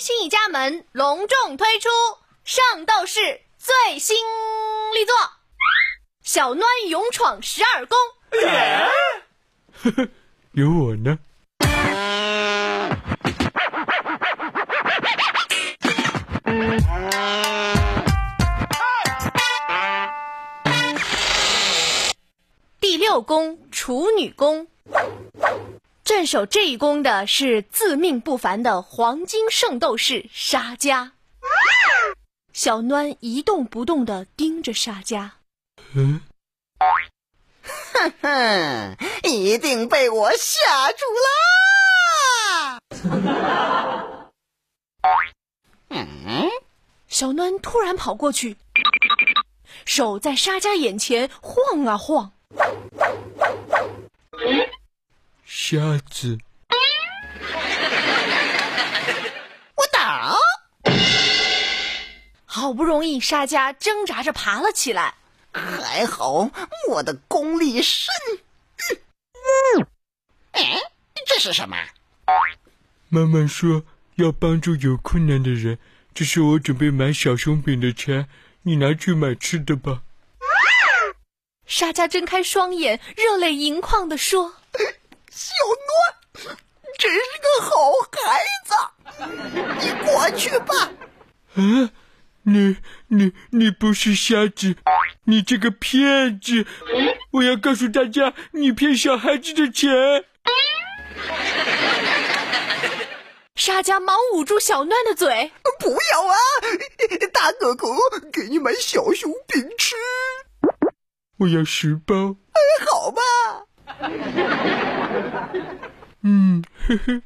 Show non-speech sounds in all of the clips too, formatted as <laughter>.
新一家门隆重推出圣斗士最新力作《小暖勇闯十二宫》。呵呵，有我呢。第六宫处女宫，镇守这一宫的是自命不凡的黄金圣斗士沙加。小暖一动不动的盯着沙加。嗯，哼哼，一定被我吓住啦！嗯，小暖突然跑过去，手在沙加眼前晃啊晃。瞎子，我倒！好不容易，沙家挣扎着爬了起来。还好我的功力深。哎，这是什么？妈妈说要帮助有困难的人，这是我准备买小熊饼的钱，你拿去买吃的吧。沙家睁开双眼，热泪盈眶地说：“小暖，真是个好孩子，你过去吧。”啊，你你你不是瞎子，你这个骗子！我要告诉大家，你骗小孩子的钱。<laughs> 沙家忙捂住小暖的嘴：“不要啊，大哥哥，给你买小熊饼吃。”我要十包。好吧。嗯，<laughs> 呵呵。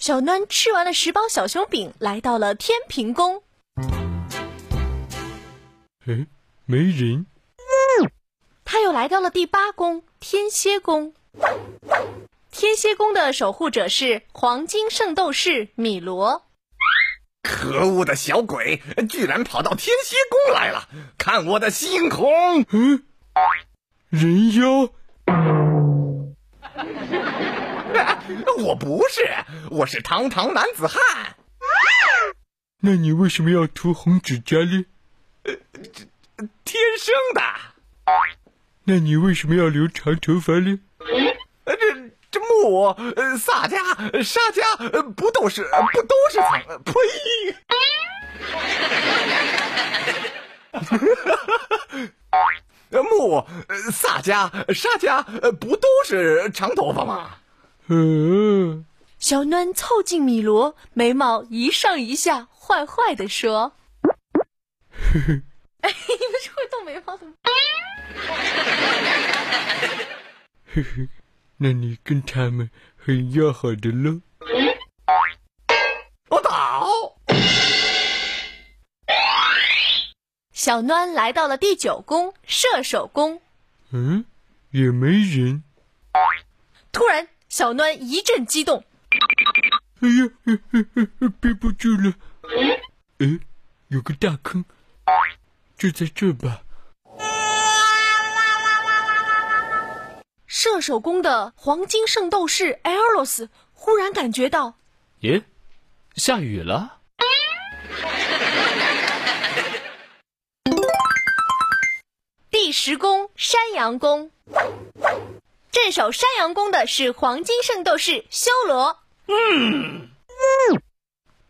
小暖吃完了十包小熊饼，来到了天平宫。哎，没人。他又来到了第八宫天蝎宫。天蝎宫的守护者是黄金圣斗士米罗。可恶的小鬼，居然跑到天蝎宫来了！看我的星空！嗯。人妖？<laughs> 我不是，我是堂堂男子汉。那你为什么要涂红指甲呢？呃，天生的。那你为什么要留长头发呢？呃，这这木呃萨加沙加不都是不都是长？呸！<laughs> 木、萨加、沙加，不都是长头发吗？嗯。小暖凑近米罗，眉毛一上一下，坏坏的说：“呵呵。” <laughs> 哎，你们是会动眉毛的吗？呵呵，那你跟他们很要好的喽。<laughs> 我倒。<laughs> 小暖来到了第九宫射手宫，嗯，也没人。突然，小暖一阵激动，哎呀，憋不住了。哎，有个大坑，就在这吧。射手宫的黄金圣斗士艾尔洛斯忽然感觉到，耶，下雨了。<laughs> 第十宫山羊宫，镇守山羊宫的是黄金圣斗士修罗。嗯，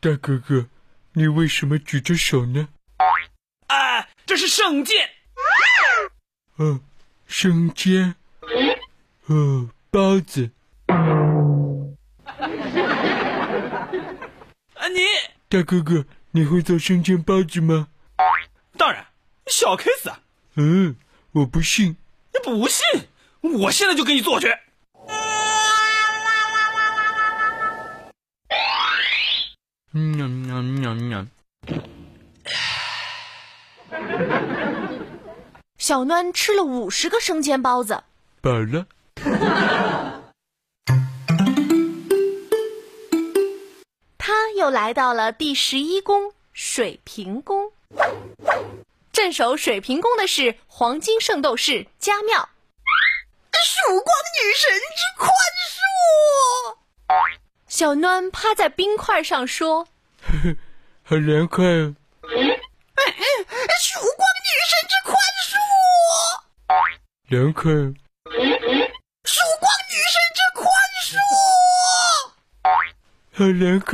大哥哥，你为什么举着手呢？啊，这是圣剑。哦，圣剑。哦，包子。啊，你大哥哥，你会做生煎包子吗？当然，小 case 啊。嗯。我不信，你不信？我现在就给你做去。嗯 <laughs> 小暖吃了五十个生煎包子，饱了。<laughs> 他又来到了第十一宫水平宫。镇守水平宫的是黄金圣斗士加缪，曙光女神之宽恕。小暖趴在冰块上说：“好凉快哦！曙光女神之宽恕，凉快哦！曙光女神之宽恕，好凉快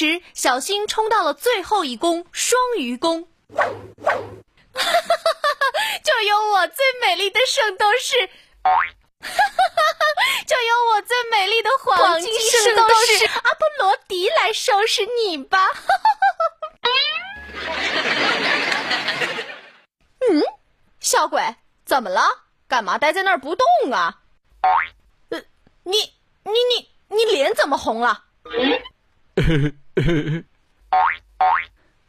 时，小新冲到了最后一宫双鱼宫，<laughs> 就有我最美丽的圣斗士，<laughs> 就由我最美丽的黄金圣斗士阿波罗迪来收拾你吧！<laughs> 嗯，小鬼，怎么了？干嘛待在那儿不动啊？呃，你你你你脸怎么红了？<laughs>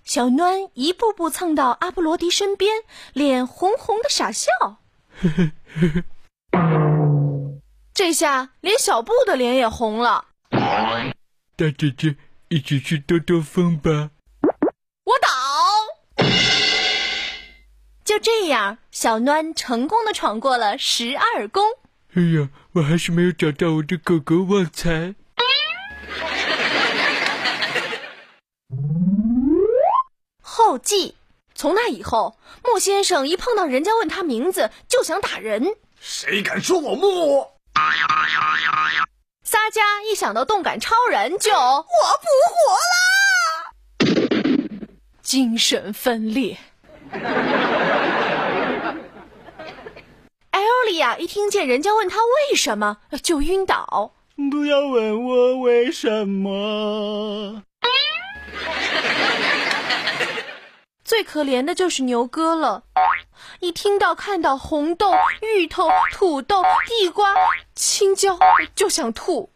小暖一步步蹭到阿波罗迪身边，脸红红的傻笑。<laughs> 这下连小布的脸也红了。大姐姐，一起去兜兜风吧！我倒。就这样，小暖成功的闯过了十二宫。哎呀，我还是没有找到我的狗狗旺财。后记：从那以后，莫先生一碰到人家问他名字，就想打人。谁敢说我木？撒家一想到动感超人就我不活啦，精神分裂。艾欧利亚一听见人家问他为什么，就晕倒。不要问我为什么。最可怜的就是牛哥了，一听到看到红豆、芋头、土豆、地瓜、青椒就想吐，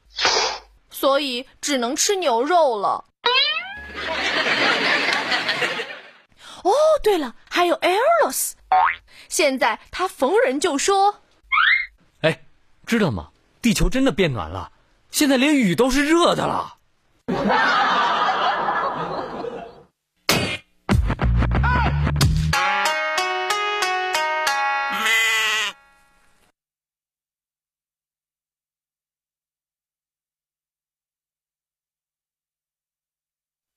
所以只能吃牛肉了。哦，对了，还有 Eros，现在他逢人就说：“哎，知道吗？地球真的变暖了，现在连雨都是热的了。”